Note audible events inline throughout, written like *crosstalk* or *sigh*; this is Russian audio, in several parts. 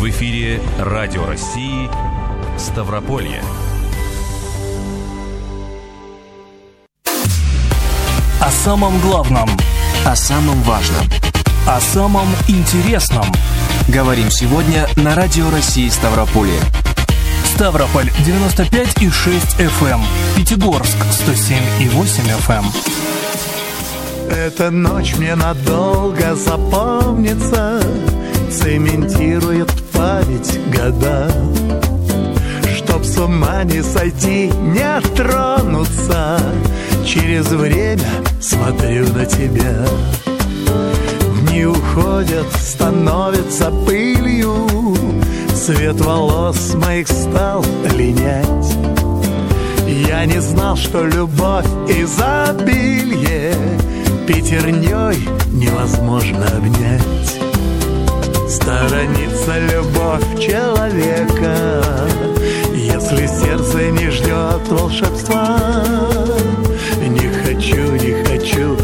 В эфире Радио России Ставрополье. О самом главном. О самом важном. О самом интересном. Говорим сегодня на Радио России Ставрополье. Ставрополь 95,6 FM. Пятигорск 107,8 FM. Эта ночь мне надолго запомнится, цементирует память года. Чтоб с ума не сойти, не тронуться, через время смотрю на тебя. Дни уходят, становятся пылью, Цвет волос моих стал линять. Я не знал, что любовь изобилье Пятерней невозможно обнять. Сторонится любовь человека, Если сердце не ждет волшебства. Не хочу, не хочу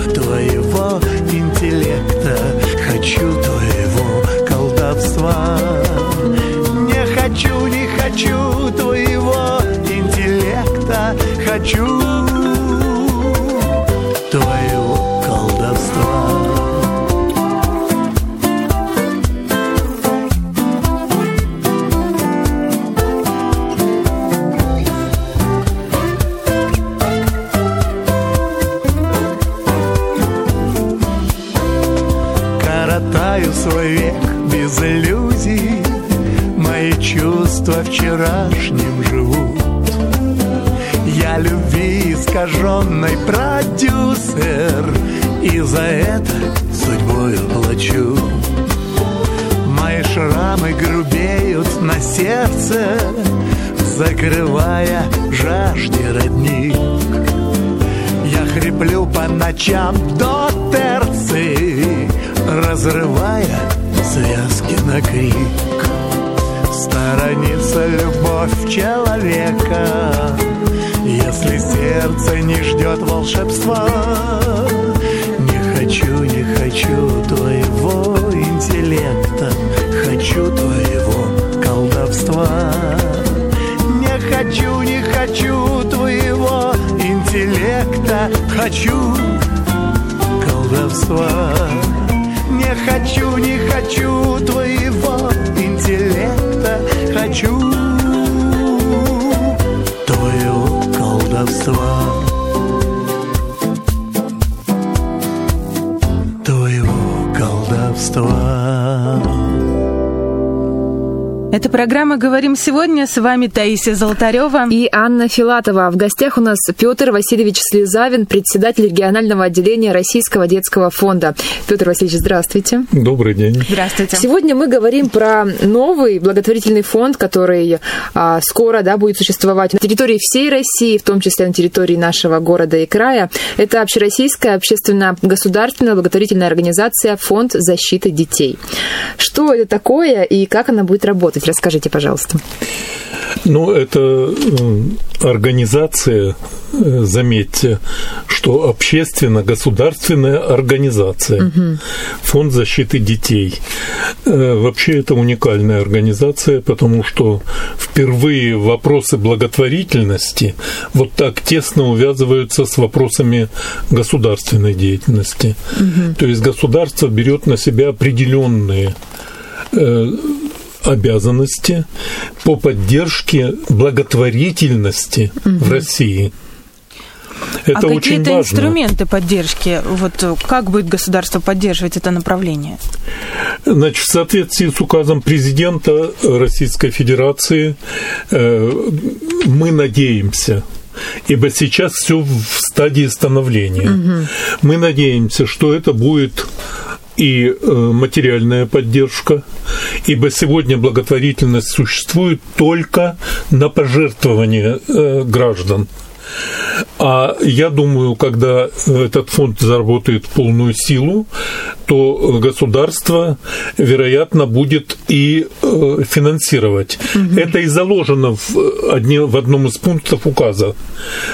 хочу колдовства. Не хочу, не хочу программа «Говорим сегодня». С вами Таисия Золотарева. И Анна Филатова. В гостях у нас Петр Васильевич Слезавин, председатель регионального отделения Российского детского фонда. Петр Васильевич, здравствуйте. Добрый день. Здравствуйте. Сегодня мы говорим про новый благотворительный фонд, который а, скоро да, будет существовать на территории всей России, в том числе на территории нашего города и края. Это общероссийская общественно-государственная благотворительная организация «Фонд защиты детей». Что это такое и как она будет работать? Расскажите, пожалуйста. Ну, это э, организация, э, заметьте, что общественно-государственная организация, Фонд защиты детей. Э, Вообще это уникальная организация, потому что впервые вопросы благотворительности вот так тесно увязываются с вопросами государственной деятельности. То есть государство берет на себя определенные обязанности по поддержке благотворительности в России. Это а очень какие-то важно. инструменты поддержки? Вот как будет государство поддерживать это направление? Значит, в соответствии с указом президента Российской Федерации э, мы надеемся, ибо сейчас все в стадии становления. Мы надеемся, что это будет и э, материальная поддержка, ибо сегодня благотворительность существует только на пожертвования э, граждан. А я думаю, когда этот фонд заработает полную силу, то государство, вероятно, будет и э, финансировать. Это и заложено в, одни, в одном из пунктов указа,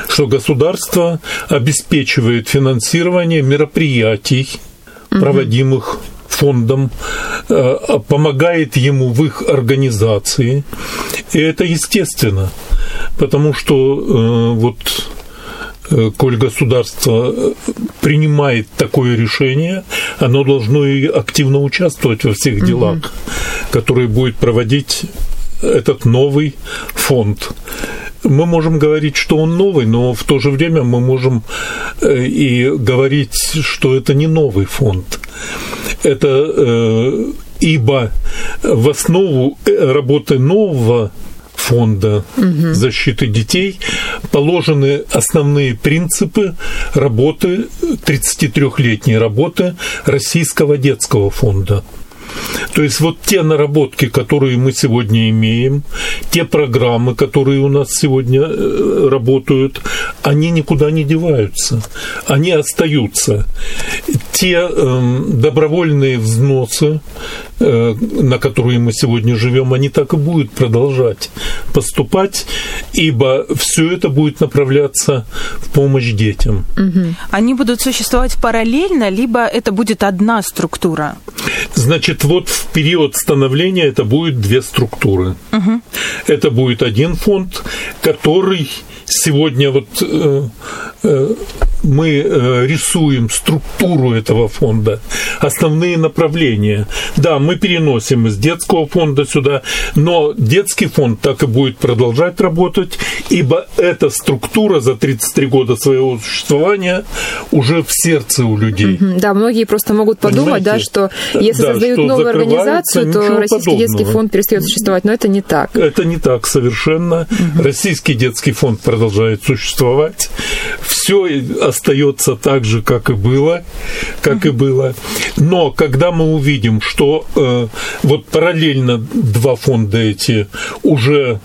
что государство обеспечивает финансирование мероприятий, проводимых фондом э, помогает ему в их организации. И это естественно, потому что э, вот э, коль государство принимает такое решение, оно должно и активно участвовать во всех делах, угу. которые будет проводить этот новый фонд мы можем говорить, что он новый, но в то же время мы можем э, и говорить, что это не новый фонд. Это э, ибо в основу э, работы нового фонда угу. защиты детей положены основные принципы работы 33-летней работы Российского детского фонда. То есть вот те наработки, которые мы сегодня имеем, те программы, которые у нас сегодня э, работают, они никуда не деваются, они остаются. Те э, добровольные взносы, э, на которые мы сегодня живем, они так и будут продолжать поступать, ибо все это будет направляться в помощь детям. Угу. Они будут существовать параллельно, либо это будет одна структура? Значит, вот в период становления это будет две структуры. Угу. Это будет один фонд, который сегодня вот э, э, мы э, рисуем структуру этого фонда, основные направления. Да, мы переносим из детского фонда сюда, но детский фонд так и будет продолжать работать, ибо эта структура за 33 года своего существования уже в сердце у людей. Да, многие просто могут подумать, да, что если да, создают новую организацию, то Российский подобного. детский фонд перестает существовать, но это не так. Это не так совершенно. Угу. Российский детский фонд продолжает существовать. Все остается так же, как и было, как и было. Но когда мы увидим, что э, вот параллельно два фонда эти уже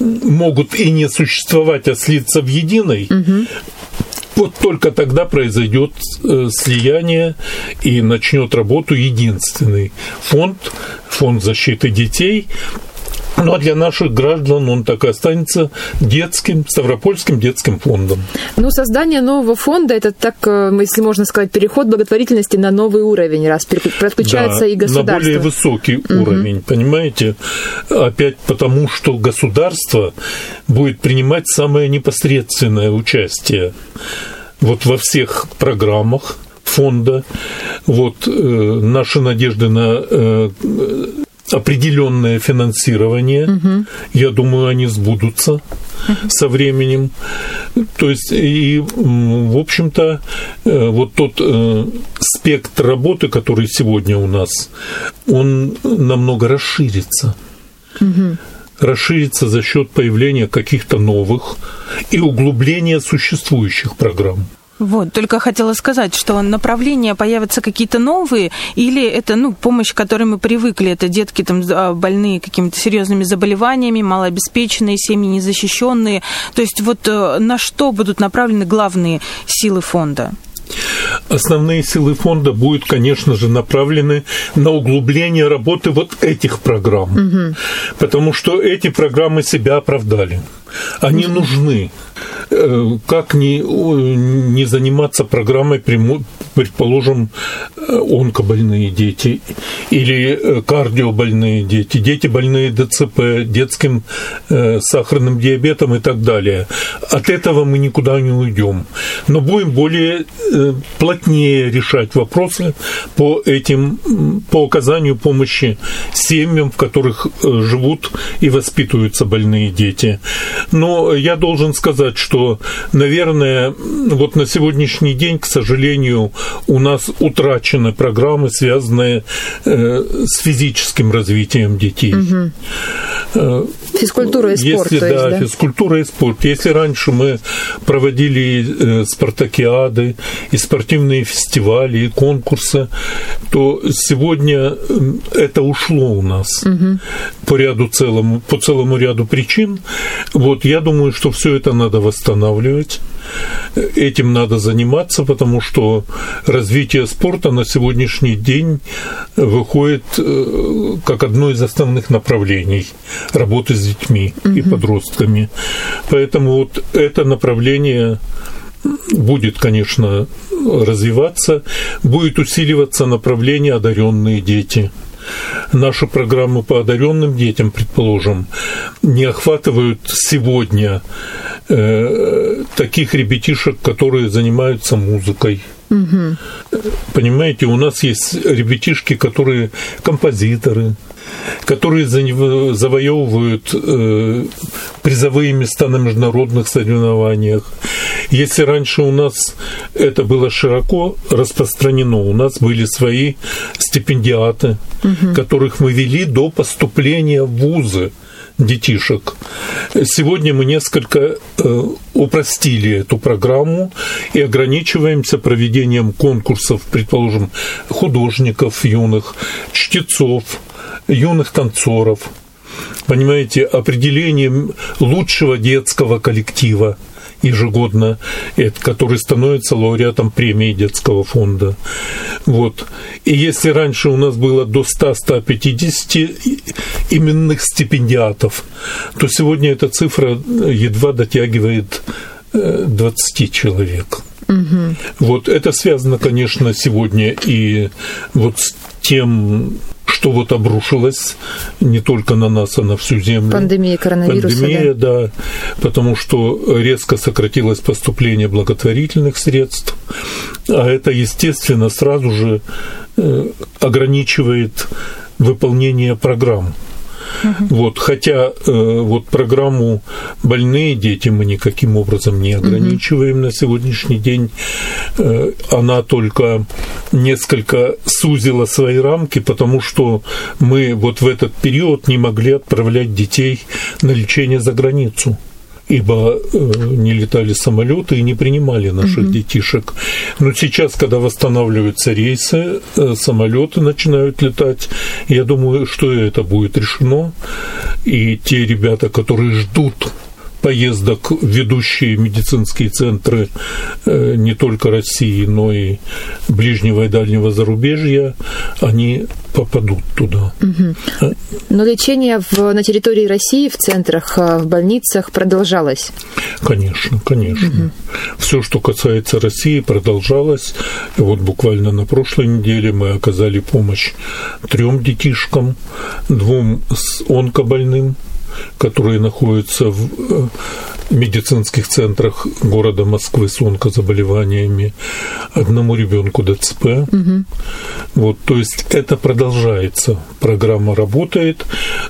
могут и не существовать, а слиться в единой, угу. Вот только тогда произойдет э, слияние и начнет работу единственный фонд, фонд защиты детей, ну а для наших граждан он так и останется детским, Ставропольским детским фондом. Ну, создание нового фонда – это так, э, если можно сказать, переход благотворительности на новый уровень, раз подключается да, и государство. на более высокий угу. уровень, понимаете? Опять потому, что государство будет принимать самое непосредственное участие вот во всех программах фонда. Вот э, наши надежды на э, определенное финансирование. Угу. Я думаю, они сбудутся угу. со временем. То есть, и, в общем-то, э, вот тот э, спектр работы, который сегодня у нас, он намного расширится. Угу расширится за счет появления каких-то новых и углубления существующих программ. Вот, только хотела сказать, что направления появятся какие-то новые, или это, ну, помощь, к которой мы привыкли, это детки там больные какими-то серьезными заболеваниями, малообеспеченные, семьи незащищенные. То есть вот э, на что будут направлены главные силы фонда? Основные силы фонда будут, конечно же, направлены на углубление работы вот этих программ, угу. потому что эти программы себя оправдали. Они угу. нужны. Э, как не, не заниматься программой, предположим, э, онкобольные дети или э, кардиобольные дети, дети больные ДЦП, детским сахарным диабетом и так далее. От этого мы никуда не уйдем. Но будем более плотнее решать вопросы по этим, по оказанию помощи семьям, в которых живут и воспитываются больные дети. Но я должен сказать, что, наверное, вот на сегодняшний день, к сожалению, у нас утрачены программы, связанные э, с физическим развитием детей. Угу. Физкультура и спорт. Если, да, да, физкультура и спорт. Если раньше мы проводили э, спартакиады и спортивные фестивали и конкурсы, то сегодня это ушло у нас угу. по ряду целому, по целому ряду причин. Вот я думаю, что все это надо восстанавливать. Этим надо заниматься, потому что развитие спорта на сегодняшний день выходит э, как одно из основных направлений работы с детьми угу. и подростками. Поэтому вот это направление будет, конечно, развиваться, будет усиливаться направление одаренные дети – Наши программы по одаренным детям, предположим, не охватывают сегодня э, таких ребятишек, которые занимаются музыкой. Угу. Понимаете, у нас есть ребятишки, которые композиторы, которые завоевывают э, призовые места на международных соревнованиях. Если раньше у нас это было широко распространено, у нас были свои стипендиаты, угу. которых мы вели до поступления в вузы детишек. Сегодня мы несколько э, упростили эту программу и ограничиваемся проведением конкурсов, предположим, художников юных, чтецов, юных танцоров, понимаете, определением лучшего детского коллектива ежегодно, который становится лауреатом премии детского фонда. Вот. И если раньше у нас было до 100-150 именных стипендиатов, то сегодня эта цифра едва дотягивает 20 э, человек. Угу. Вот это связано, конечно, сегодня и вот с тем что вот обрушилось не только на нас, а на всю землю. Пандемия коронавируса. Пандемия, да, да потому что резко сократилось поступление благотворительных средств, а это, естественно, сразу же э, ограничивает выполнение программ. Вот, хотя э, вот программу «Больные дети» мы никаким образом не ограничиваем угу. на сегодняшний день. Э, она только несколько сузила свои рамки, потому что мы вот в этот период не могли отправлять детей на лечение за границу ибо э, не летали самолеты и не принимали наших угу. детишек. Но сейчас, когда восстанавливаются рейсы, э, самолеты начинают летать, я думаю, что это будет решено. И те ребята, которые ждут поездок в ведущие медицинские центры э, не только России, но и ближнего и дальнего зарубежья, они попадут туда. Угу. Но лечение в, на территории России в центрах, э, в больницах продолжалось? Конечно, конечно. Угу. Все, что касается России, продолжалось. И вот буквально на прошлой неделе мы оказали помощь трем детишкам, двум с онкобольным, которые находятся в э, медицинских центрах города Москвы с онкозаболеваниями, одному ребенку ДЦП. Угу. Вот, то есть это продолжается, программа работает,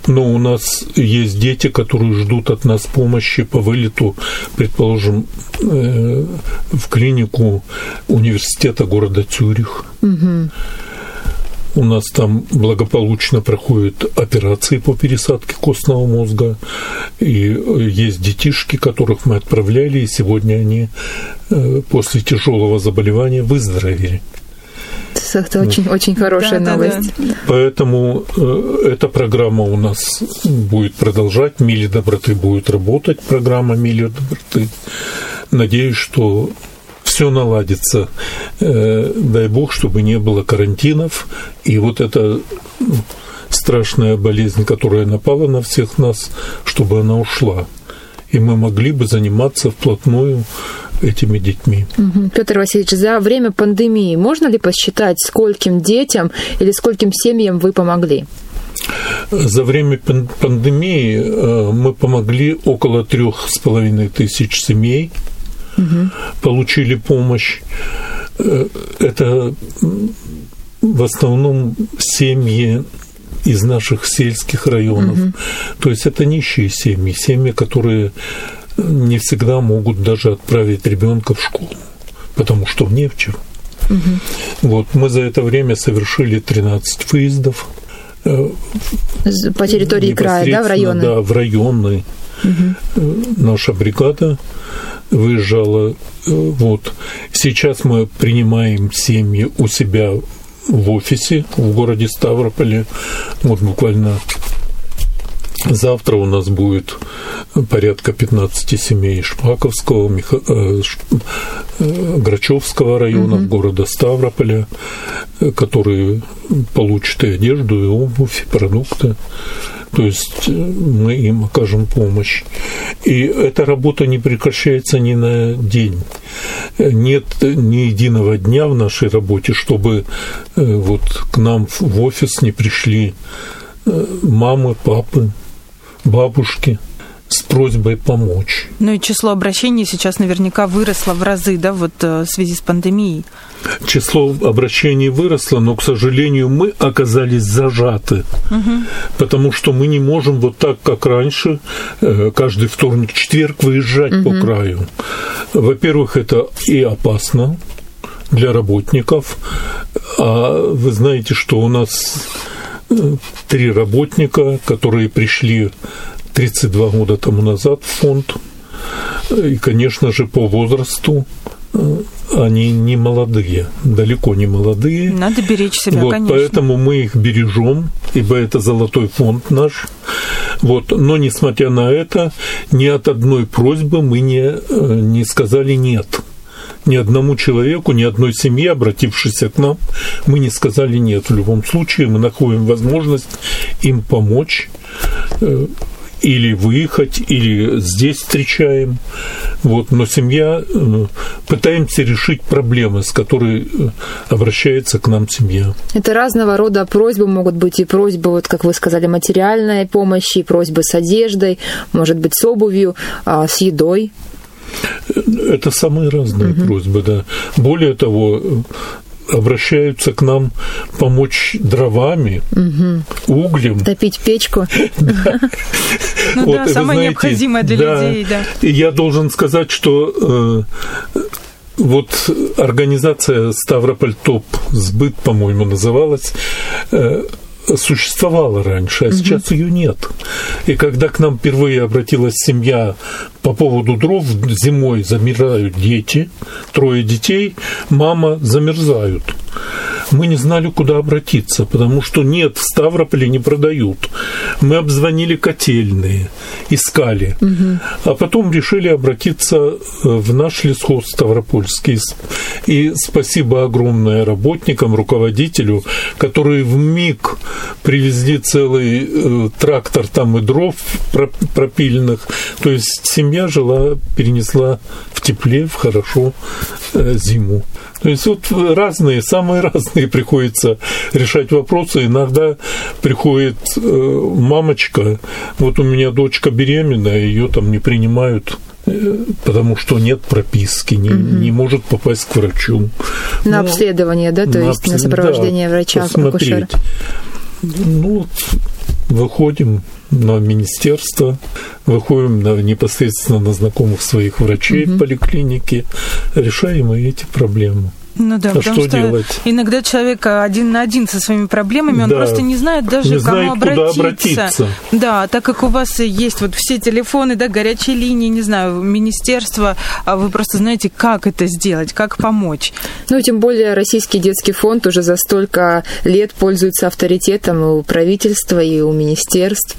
но у нас есть дети, которые ждут от нас помощи по вылету, предположим, э, в клинику университета города Цюрих. Угу. У нас там благополучно проходят операции по пересадке костного мозга. И э, есть детишки, которых мы отправляли, и сегодня они э, после тяжелого заболевания выздоровели. Это очень, очень хорошая да, новость. Да, да. Поэтому э, эта программа у нас будет продолжать. Мили доброты будет работать, программа Мили доброты. Надеюсь, что все наладится. Э, дай бог, чтобы не было карантинов. И вот эта страшная болезнь, которая напала на всех нас, чтобы она ушла. И мы могли бы заниматься вплотную этими детьми. Угу. Петр Васильевич, за время пандемии можно ли посчитать, скольким детям или скольким семьям вы помогли? За время пандемии э, мы помогли около трех с половиной тысяч семей угу. получили помощь. Э, это в основном семьи из наших сельских районов. Угу. То есть это нищие семьи, семьи, которые не всегда могут даже отправить ребенка в школу, потому что не в чем. Угу. Вот мы за это время совершили 13 выездов. Э, По территории края, да, в районы? Да, в районные. Угу. Наша бригада выезжала. Э, вот. Сейчас мы принимаем семьи у себя в офисе в городе Ставрополе. Вот буквально Завтра у нас будет порядка 15 семей Шпаковского, Миха... э, э, Грачевского района, угу. города Ставрополя, э, которые получат и одежду, и обувь, и продукты. То есть мы им окажем помощь. И эта работа не прекращается ни на день. Нет ни единого дня в нашей работе, чтобы вот к нам в офис не пришли мамы, папы, бабушки с просьбой помочь. Ну и число обращений сейчас наверняка выросло в разы, да, вот э, в связи с пандемией. Число обращений выросло, но, к сожалению, мы оказались зажаты, угу. потому что мы не можем вот так, как раньше, э, каждый вторник, четверг выезжать угу. по краю. Во-первых, это и опасно для работников, а вы знаете, что у нас три работника, которые пришли 32 года тому назад в фонд. И, конечно же, по возрасту э, они не молодые, далеко не молодые. Надо беречь себя, вот, конечно. Поэтому мы их бережем, ибо это золотой фонд наш. Вот, но несмотря на это, ни от одной просьбы мы не, э, не сказали нет ни одному человеку, ни одной семье, обратившейся к нам, мы не сказали нет. В любом случае мы находим возможность им помочь э, или выехать, или здесь встречаем. Вот, но семья, э, пытаемся решить проблемы, с которой э, обращается к нам семья. Это разного рода просьбы могут быть и просьбы, вот как вы сказали, материальной помощи, и просьбы с одеждой, может быть, с обувью, а с едой. Это самые разные угу. просьбы, да. Более того, обращаются к нам помочь дровами, угу. углем. Топить печку. *laughs* Ну да, самое необходимое для людей, да. Я должен сказать, что э, вот организация Ставрополь Топ Сбыт, по-моему, называлась, э, существовала раньше, а сейчас ее нет. И когда к нам впервые обратилась семья по поводу дров, зимой замерзают дети, трое детей, мама замерзают. Мы не знали, куда обратиться, потому что нет, в Ставрополе не продают. Мы обзвонили котельные, искали, угу. а потом решили обратиться э, в наш лесхоз Ставропольский. И спасибо огромное работникам, руководителю, которые в миг привезли целый э, трактор там и дров пропиленных. То есть семья жила, перенесла в тепле, в хорошо э, зиму. То есть вот разные, самые *laughs* разные приходится решать вопросы. Иногда приходит э, мамочка, вот у меня дочка беременная, ее там не принимают потому что нет прописки, не, угу. не может попасть к врачу. На ну, обследование, да, то на есть на сопровождение да, врача, акушера. Ну, выходим на министерство, выходим на, непосредственно на знакомых своих врачей угу. в поликлинике, решаем и эти проблемы. Ну да, а потому что, что делать? иногда человек один на один со своими проблемами, он да. просто не знает даже, не кому знает, обратиться. Куда обратиться. Да, так как у вас есть вот все телефоны, да, горячие линии, не знаю, министерство, а вы просто знаете, как это сделать, как помочь. Ну, тем более Российский детский фонд уже за столько лет пользуется авторитетом и у правительства, и у министерств,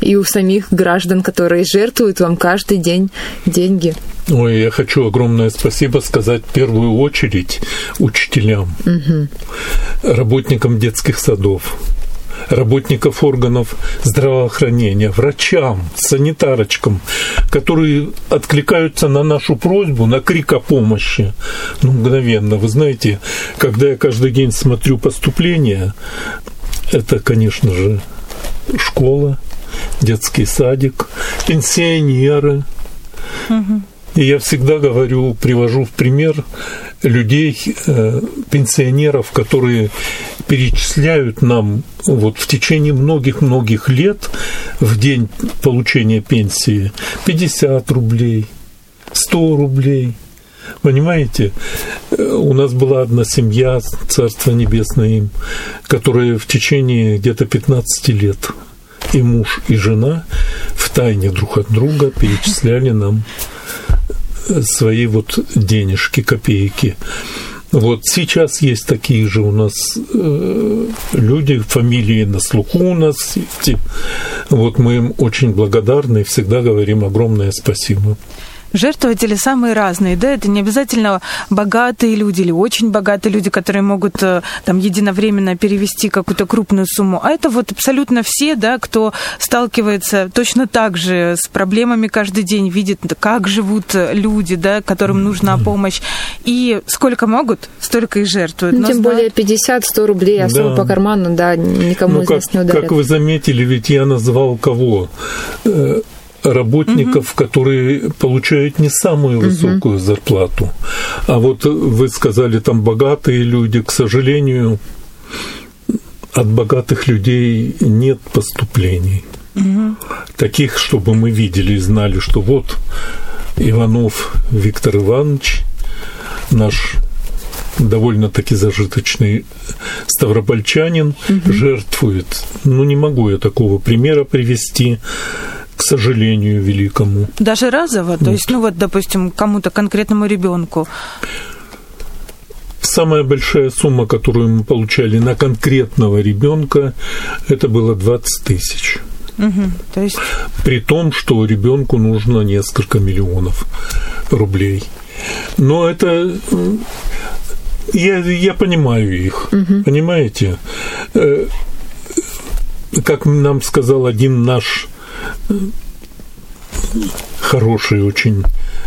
и у самих граждан, которые жертвуют вам каждый день деньги. Ой, я хочу огромное спасибо сказать в первую очередь учителям, угу. работникам детских садов, работников органов здравоохранения, врачам, санитарочкам, которые откликаются на нашу просьбу, на крик о помощи, ну, мгновенно. Вы знаете, когда я каждый день смотрю поступления, это, конечно же, школа, детский садик, пенсионеры, угу. И я всегда говорю, привожу в пример людей, э, пенсионеров, которые перечисляют нам вот в течение многих-многих лет в день получения пенсии 50 рублей, 100 рублей. Понимаете, э, у нас была одна семья, Царство Небесное им, которая в течение где-то 15 лет и муж, и жена в тайне друг от друга перечисляли нам свои вот денежки, копейки. Вот сейчас есть такие же у нас э, люди, фамилии на слуху у нас. Вот мы им очень благодарны и всегда говорим огромное спасибо. Жертвователи самые разные, да, это не обязательно богатые люди или очень богатые люди, которые могут э, там единовременно перевести какую-то крупную сумму, а это вот абсолютно все, да, кто сталкивается точно так же с проблемами каждый день, видит, как живут люди, да, которым нужна помощь, и сколько могут, столько и жертвуют. Ну, тем более 50-100 рублей особо да. по карману, да, никому ну, из как, нас не ударят. Как вы заметили, ведь я назвал кого? Работников, угу. которые получают не самую высокую угу. зарплату. А вот вы сказали, там богатые люди, к сожалению, от богатых людей нет поступлений. Угу. Таких, чтобы мы видели и знали, что вот Иванов Виктор Иванович, наш довольно-таки зажиточный ставропольчанин, угу. жертвует. Ну, не могу я такого примера привести к сожалению великому. Даже разово? То есть, ну вот, допустим, кому-то конкретному ребенку. Самая большая сумма, которую мы получали на конкретного ребенка, это было 20 тысяч. Угу, то есть... При том, что ребенку нужно несколько миллионов рублей. Но это я, я понимаю их, угу. понимаете? Э, как нам сказал один наш хороший очень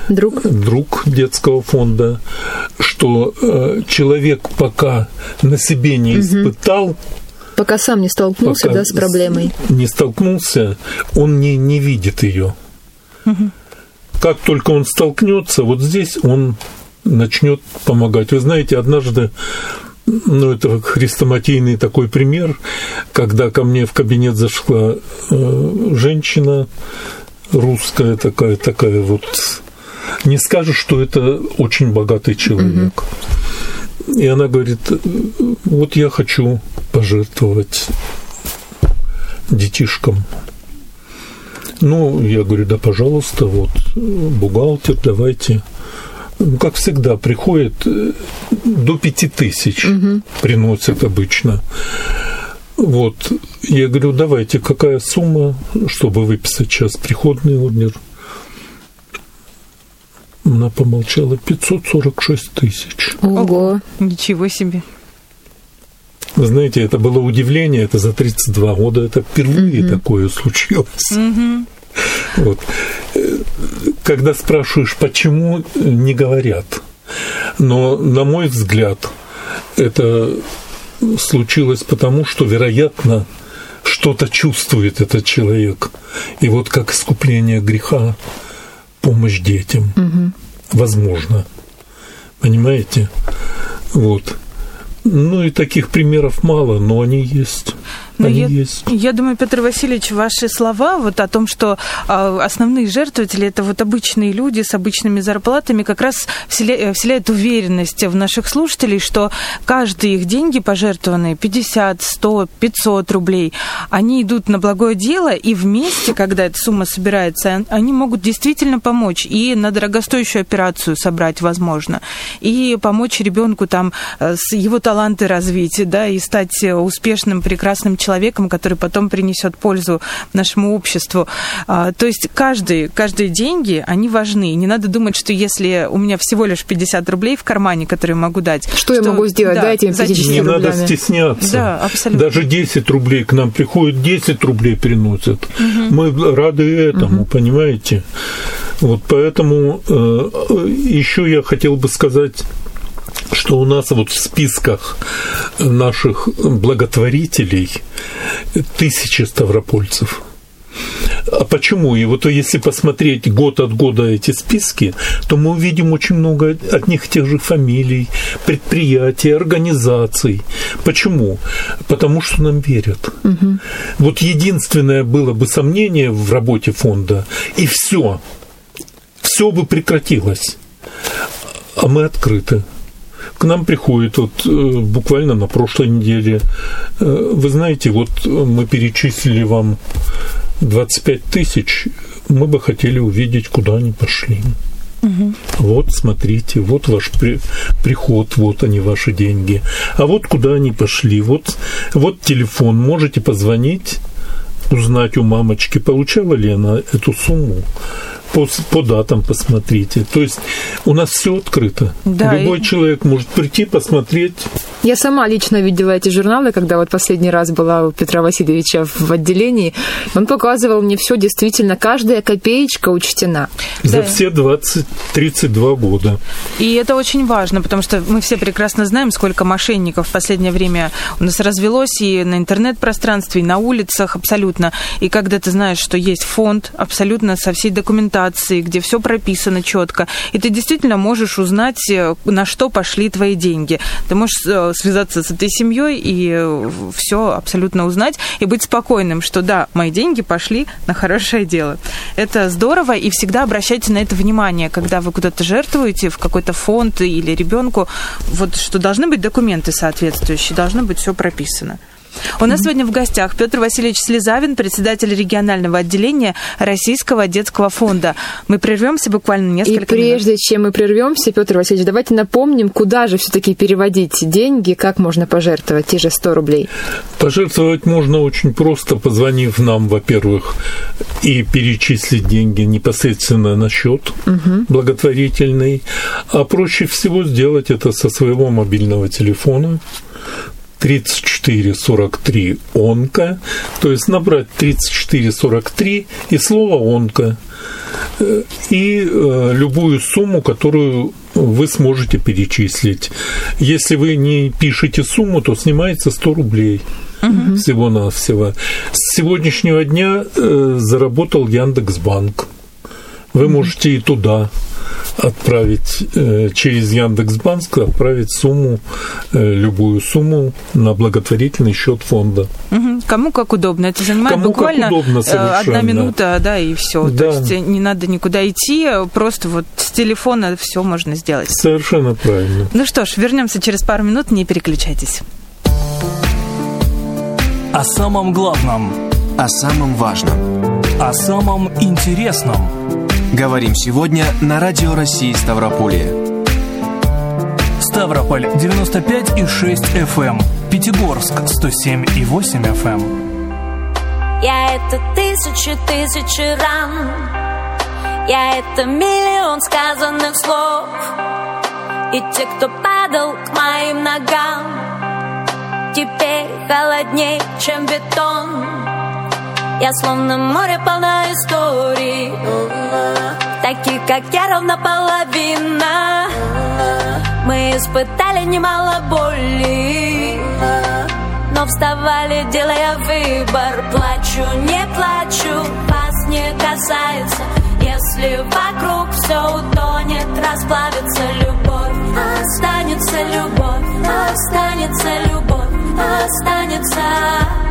друг, друг детского фонда, что э, человек пока на себе не испытал, угу. пока сам не столкнулся да, с проблемой, не столкнулся, он не, не видит ее. Угу. Как только он столкнется, вот здесь он начнет помогать. Вы знаете, однажды ну, это хрестоматийный такой пример, когда ко мне в кабинет зашла э, женщина русская такая, такая вот, не скажешь, что это очень богатый человек. И она говорит, вот я хочу пожертвовать детишкам. Ну, я говорю, да, пожалуйста, вот, бухгалтер, давайте ну, как всегда, приходит э, до пяти тысяч угу. приносят обычно. Вот, я говорю, давайте, какая сумма, чтобы выписать сейчас приходный ордер? Она помолчала, 546 тысяч. Ого, ничего себе. Знаете, это было удивление, это за 32 года, это впервые угу. такое случилось. Угу. Вот. Когда спрашиваешь, почему, не говорят. Но, на мой взгляд, это случилось потому, что, вероятно, что-то чувствует этот человек. И вот как искупление греха, помощь детям. Угу. Возможно. Понимаете? Вот. Ну и таких примеров мало, но они есть. Но Они я, есть. я думаю, Петр Васильевич, ваши слова вот о том, что э, основные жертвователи это вот обычные люди с обычными зарплатами, как раз вселя, вселяют уверенность в наших слушателей, что каждые их деньги пожертвованные 50, 100, 500 рублей, они идут на благое дело, и вместе, когда эта сумма собирается, они могут действительно помочь и на дорогостоящую операцию собрать, возможно, и помочь ребенку там э, с его таланты развить, да, и стать успешным, прекрасным человеком человеком, который потом принесет пользу нашему обществу. А, то есть каждые, каждые деньги, они важны. Не надо думать, что если у меня всего лишь 50 рублей в кармане, которые могу дать... Что, что я могу сделать? Да, Дайте им 50 Не рублями. надо стесняться. Да, абсолютно. Даже 10 рублей к нам приходят, 10 рублей приносят. Угу. Мы рады этому, угу. понимаете? Вот поэтому э, еще я хотел бы сказать что у нас вот в списках наших благотворителей тысячи ставропольцев. А почему? И вот если посмотреть год от года эти списки, то мы увидим очень много от них тех же фамилий, предприятий, организаций. Почему? Потому что нам верят. Угу. Вот единственное было бы сомнение в работе фонда, и все. Все бы прекратилось. А мы открыты к нам приходит вот э, буквально на прошлой неделе. Э, вы знаете, вот мы перечислили вам 25 тысяч, мы бы хотели увидеть, куда они пошли. Вот, смотрите, вот ваш при- приход, вот они, ваши деньги. А вот куда они пошли. Вот, вот телефон, можете позвонить, узнать у мамочки, получала ли она эту сумму. По, по датам посмотрите. То есть у нас все открыто. Да, Любой и- человек может прийти, посмотреть. Я сама лично видела эти журналы, когда вот последний раз была у Петра Васильевича в отделении. Он показывал мне все действительно, каждая копеечка учтена. За Да. все 20-32 года. И это очень важно, потому что мы все прекрасно знаем, сколько мошенников в последнее время у нас развелось и на интернет-пространстве, и на улицах абсолютно. И когда ты знаешь, что есть фонд абсолютно со всей документацией, где все прописано четко, и ты действительно можешь узнать, э, на что пошли твои деньги. Ты можешь э, связаться с этой семьей и все абсолютно узнать и быть спокойным, что да, мои деньги пошли на хорошее дело. Это здорово, и всегда обращайте на это внимание, когда вы куда-то жертвуете в какой-то фонд или ребенку, вот что должны быть документы соответствующие, должно быть все прописано. У нас сегодня в гостях Петр Васильевич Слезавин, председатель регионального отделения Российского детского фонда. Мы прервемся буквально И несколько минут. прежде чем мы прервемся, Петр Васильевич, давайте напомним, куда же все-таки переводить деньги, как можно пожертвовать те же 100 рублей. Пожертвовать можно очень просто, позвонив нам, во-первых, и перечислить деньги непосредственно на счет благотворительный. А проще всего сделать это со своего мобильного телефона. 3443 онка, то есть набрать 3443 и слово онка Э, и э, любую сумму, которую вы сможете перечислить. Если вы не пишете сумму, то снимается 100 рублей всего-навсего. С сегодняшнего дня э, заработал Яндекс.Банк. Вы можете и туда отправить э, через Яндекс.Банк отправить сумму, э, любую сумму на благотворительный счет фонда. Мгм. Кому как удобно. Это занимает Кому буквально удобно э, одна минута, да, и все. Да. То есть не надо никуда идти, просто вот с телефона все можно сделать. Совершенно правильно. Ну что ж, вернемся через пару минут, не переключайтесь. О самом главном, О самом важном. О самом интересном. Говорим сегодня на Радио России Ставрополье. Ставрополь 95,6 FM. Пятигорск 107,8 FM. Я это тысячи, тысячи ран Я это миллион сказанных слов И те, кто падал к моим ногам Теперь холодней, чем бетон Я словно море полно историй. Таких, как я, ровно половина. Мы испытали немало боли но вставали, делая выбор. Плачу, не плачу, вас не касается. Если вокруг все утонет, расплавится любовь. Останется любовь, останется любовь, останется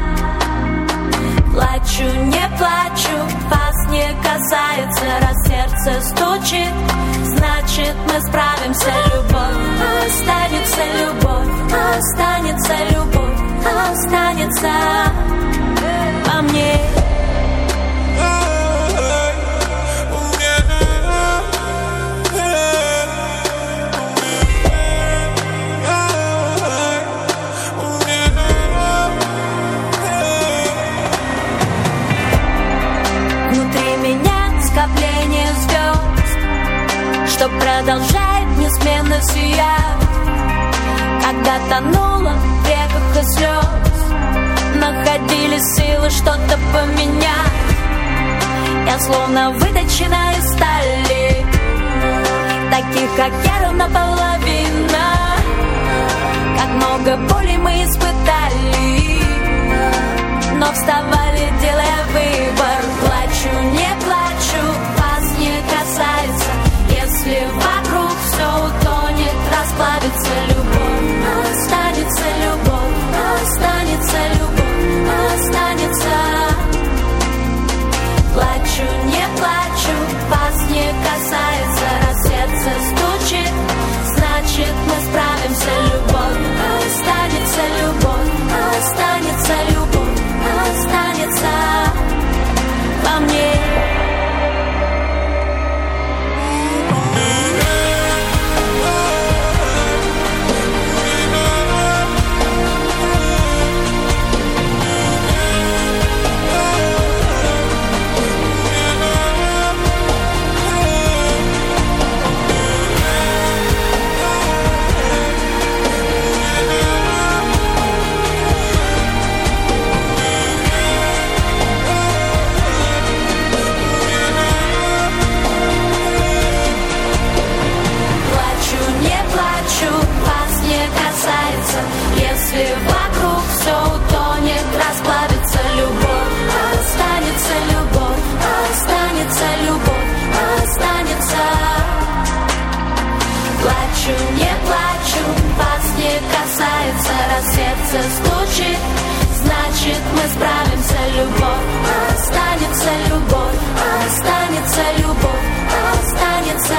Плачу, не плачу, вас не касается Раз сердце стучит, значит мы справимся. Любовь, останется любовь, останется любовь, останется. Во мне Что продолжает неизменно сиять Когда тонула в реках и слез Находили силы что-то поменять. Я словно выточена из стали Таких, как я, ровно половина. Как много боли мы испытали но вставали, утонет, расплавится сердце стучит Значит мы справимся, любовь Останется любовь, останется любовь Останется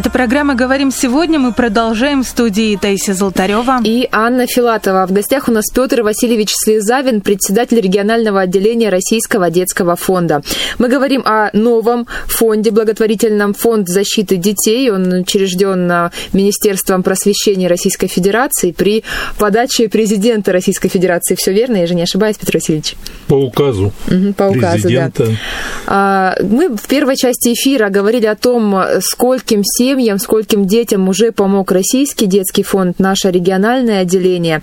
Это программа «Говорим сегодня». Мы продолжаем в студии Таисия Золотарева. И Анна Филатова. В гостях у нас Петр Васильевич Слезавин, председатель регионального отделения Российского детского фонда. Мы говорим о новом фонде благотворительном фонд защиты детей. Он учрежден Министерством просвещения Российской Федерации при подаче президента Российской Федерации. Все верно? Я же не ошибаюсь, Петр Васильевич? По указу Мгм, По указу, президента. да. Мы в первой части эфира говорили о том, скольким семьям, скольким детям уже помог Российский детский фонд, наше региональное отделение.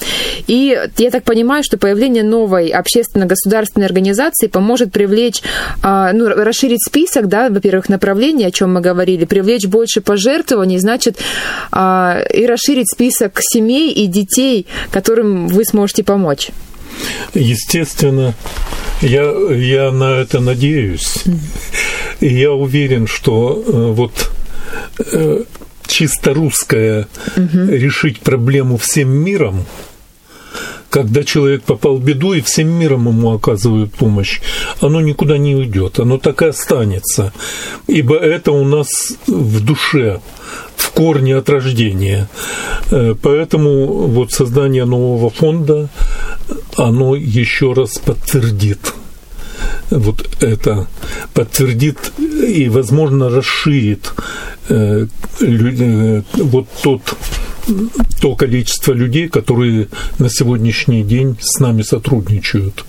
И я так понимаю, что появление новой общественно-государственной организации поможет привлечь, а, ну, расширить список, да, во-первых, направлений, о чем мы говорили, привлечь больше пожертвований, значит, а, и расширить список семей и детей, которым вы сможете помочь. Естественно, я, я на это надеюсь. И я уверен, что э, вот э, чисто русское решить проблему всем миром, когда человек попал в беду и всем миром ему оказывают помощь, оно никуда не уйдет, оно так и останется. Ибо это у нас в душе, в корне от рождения. Э, Поэтому вот создание нового фонда, оно еще раз подтвердит вот это подтвердит и, возможно, расширит вот тот то количество людей, которые на сегодняшний день с нами сотрудничают,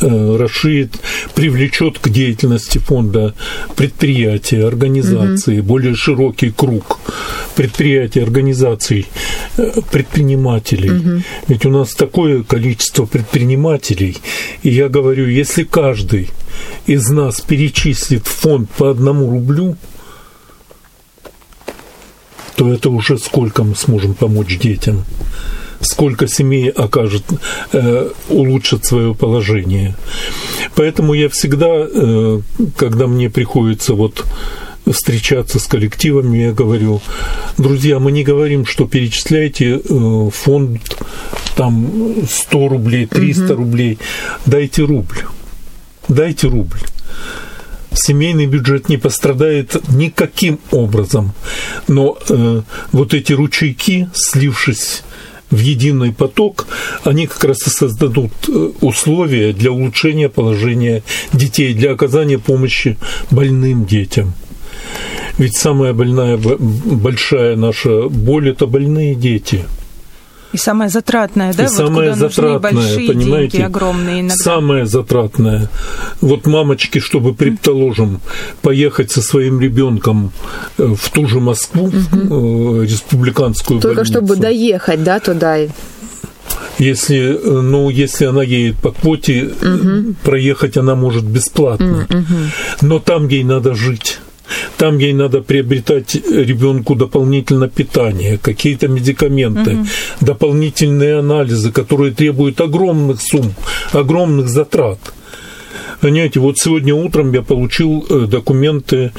э, расширит, привлечет к деятельности фонда предприятия, организации, более широкий круг предприятий, организаций, э, предпринимателей. Ведь у нас такое количество предпринимателей, и я говорю, если каждый из нас перечислит в фонд по одному рублю, то это уже сколько мы сможем помочь детям, сколько семей окажет, э, улучшит свое положение. Поэтому я всегда, э, когда мне приходится вот встречаться с коллективами, я говорю, друзья, мы не говорим, что перечисляйте э, фонд там 100 рублей, 300 рублей, дайте рубль, дайте рубль семейный бюджет не пострадает никаким образом. Но э, вот эти ручейки, слившись в единый поток, они как раз и создадут э, условия для улучшения положения детей, для оказания помощи больным детям. Ведь самая больная, большая наша боль – это больные дети – И самое затратное, да? и вот самое куда нужны затратное, большие понимаете? деньги, огромные иногда. Самое затратное. Вот мамочки, чтобы, предположим, поехать со своим ребенком э, в ту же Москву, э, республиканскую Только больницу. чтобы доехать, да, туда. Если, э, ну, если она едет по квоте, э, проехать она может бесплатно. Но там ей надо жить. Там ей надо приобретать ребенку дополнительно питание, какие-то медикаменты, дополнительные анализы, которые требуют огромных сумм, огромных затрат. Понимаете, вот сегодня утром я получил э, документы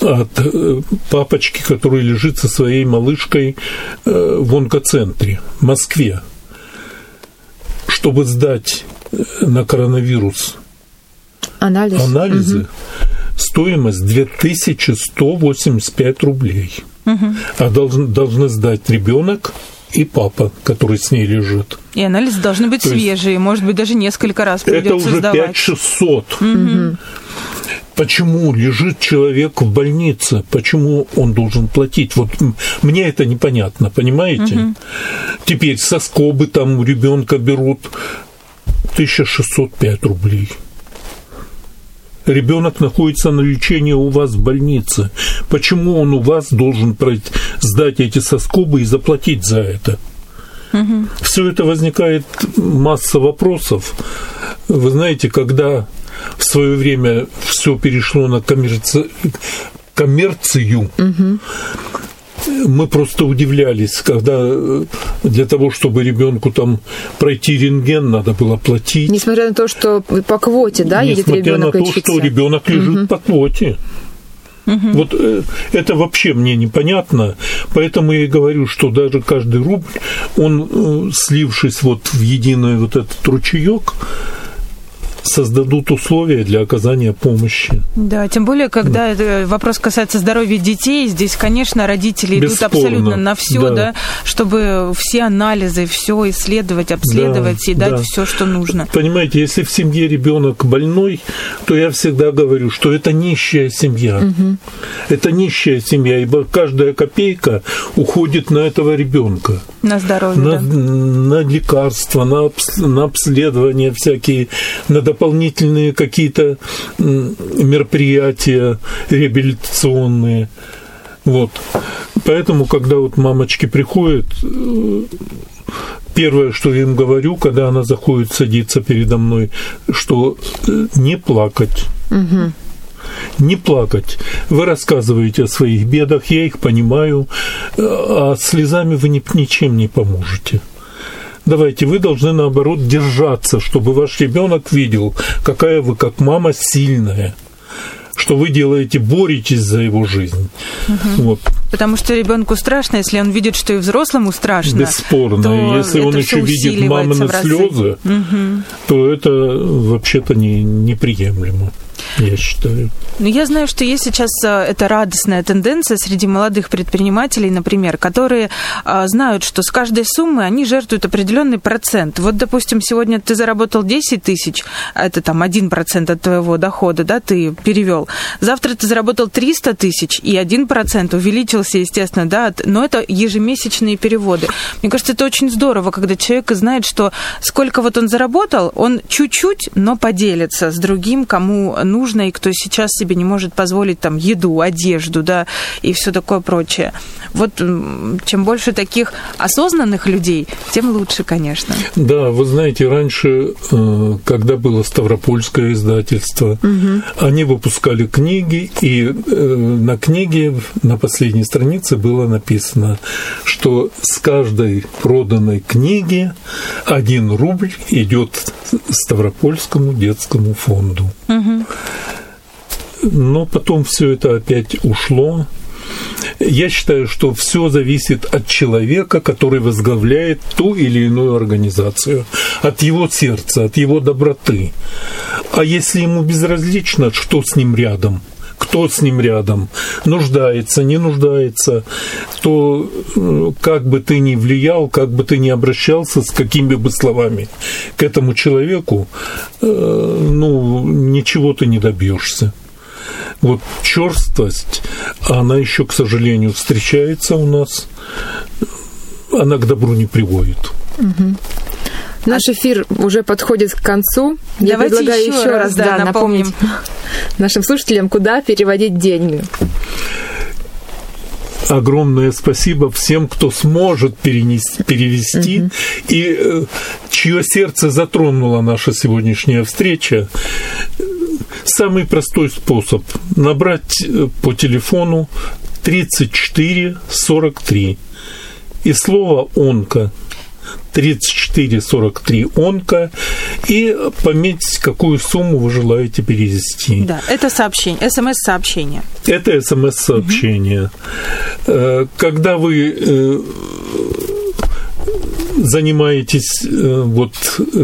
от э, папочки, который лежит со своей малышкой э, в онкоцентре в Москве, чтобы сдать на коронавирус Анализ. анализы, стоимость 2185 рублей. А должны, должны сдать ребенок и папа, который с ней лежит. И анализы должны быть То есть- свежие, может быть, даже несколько раз Это придется уже сдавать. 5600. Почему лежит человек в больнице? Почему он должен платить? Вот мне это непонятно, понимаете? Теперь соскобы там у ребенка берут 1605 рублей. Ребенок находится на лечении у вас в больнице. Почему он у вас должен сдать эти соскобы и заплатить за это? Все это возникает масса вопросов. Вы знаете, когда в свое время все перешло на коммерци- коммерцию, мы просто удивлялись, когда э, для того, чтобы ребенку там пройти рентген, надо было платить. Несмотря на то, что по квоте, да, едет Несмотря ребенок на то, что ребенок лежит по квоте. Вот э, это вообще мне непонятно, поэтому я и говорю, что даже каждый рубль, он, э, слившись вот в единый вот этот ручеек, создадут условия для оказания помощи. Да, тем более, когда это вопрос касается здоровья детей, здесь, конечно, родители идут Бесспорно, абсолютно на все, да. да. чтобы все анализы, все исследовать, обследовать Да, и дать да. все, что нужно. Понимаете, если в семье ребенок больной, то я всегда говорю, что это нищая семья. Это нищая семья, ибо каждая копейка уходит на этого ребенка. На здоровье, на, да. на лекарства, на, на обследования всякие, на дополнительные какие-то мероприятия реабилитационные. Вот. Поэтому, когда вот мамочки приходят, э, первое, что я им говорю, когда она заходит садиться передо мной, что э, не плакать. Не плакать. Вы рассказываете о своих бедах, я их понимаю, э, а слезами вы ни- ничем не поможете. Давайте, вы должны наоборот держаться, чтобы ваш ребенок видел, какая вы как мама сильная, что вы делаете, боретесь за его жизнь. Вот. Потому что ребенку страшно, если он видит, что и взрослому страшно. Бесспорно. то если он еще видит мамины слезы, то это вообще-то не, неприемлемо, я считаю. Ну, я знаю, что есть сейчас а, эта радостная тенденция среди молодых предпринимателей, например, которые а, знают, что с каждой суммы они жертвуют определенный процент. Вот, допустим, сегодня ты заработал 10 тысяч, а это там 1% от твоего дохода, да, ты перевел. Завтра ты заработал 300 тысяч, и 1% увеличился, естественно, да, но это ежемесячные переводы. Мне кажется, это очень здорово, когда человек знает, что сколько вот он заработал, он чуть-чуть, но поделится с другим, кому нужно и кто сейчас себе не может позволить там еду, одежду, да, и все такое прочее. Вот чем больше таких осознанных людей, тем лучше, конечно. Да, вы знаете, раньше, э, когда было Ставропольское издательство, они выпускали книги, и э, на книге на последней странице было написано, что с каждой проданной книги один рубль идет Ставропольскому детскому фонду. Но потом все это опять ушло. Я считаю, что все зависит от человека, который возглавляет ту или иную организацию, от его сердца, от его доброты. А если ему безразлично, что с ним рядом, кто с ним рядом, нуждается, не нуждается, то как бы ты ни влиял, как бы ты ни обращался, с какими бы словами к этому человеку, э, ну, ничего ты не добьешься. Вот черствость, она еще, к сожалению, встречается у нас, она к добру не приводит. Наш эфир уже подходит к концу. Я Давайте предлагаю еще еще раз, раз, да, да, напомним. напомнить нашим слушателям, куда переводить деньги. огромное спасибо всем, кто сможет перенести, перевести и э, чье сердце затронула наша сегодняшняя встреча. Самый простой способ набрать э, по телефону 34 43 и слово онка 3443 онка и пометить, какую сумму вы желаете перевести. Да, это сообщение, смс-сообщение. Это смс-сообщение. Э, Когда вы э, занимаетесь э, вот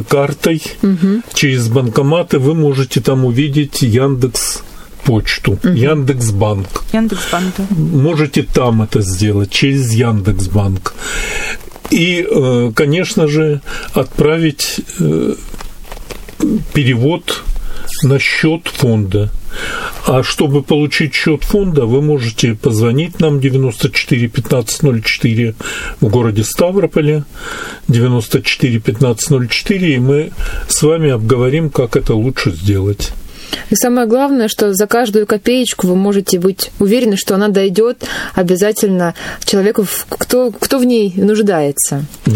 картой через банкоматы, вы можете там увидеть Яндекс почту, Яндекс.Банк. Яндекс.Банк. да. Можете там это сделать через Яндекс.Банк. И, э, конечно же, отправить э, перевод на счет фонда. А чтобы получить счет фонда, вы можете позвонить нам 94 15 04 в городе Ставрополе, 94 15 04, и мы с вами обговорим, как это лучше сделать. И самое главное, что за каждую копеечку вы можете быть уверены, что она дойдет обязательно человеку, кто, кто в ней нуждается.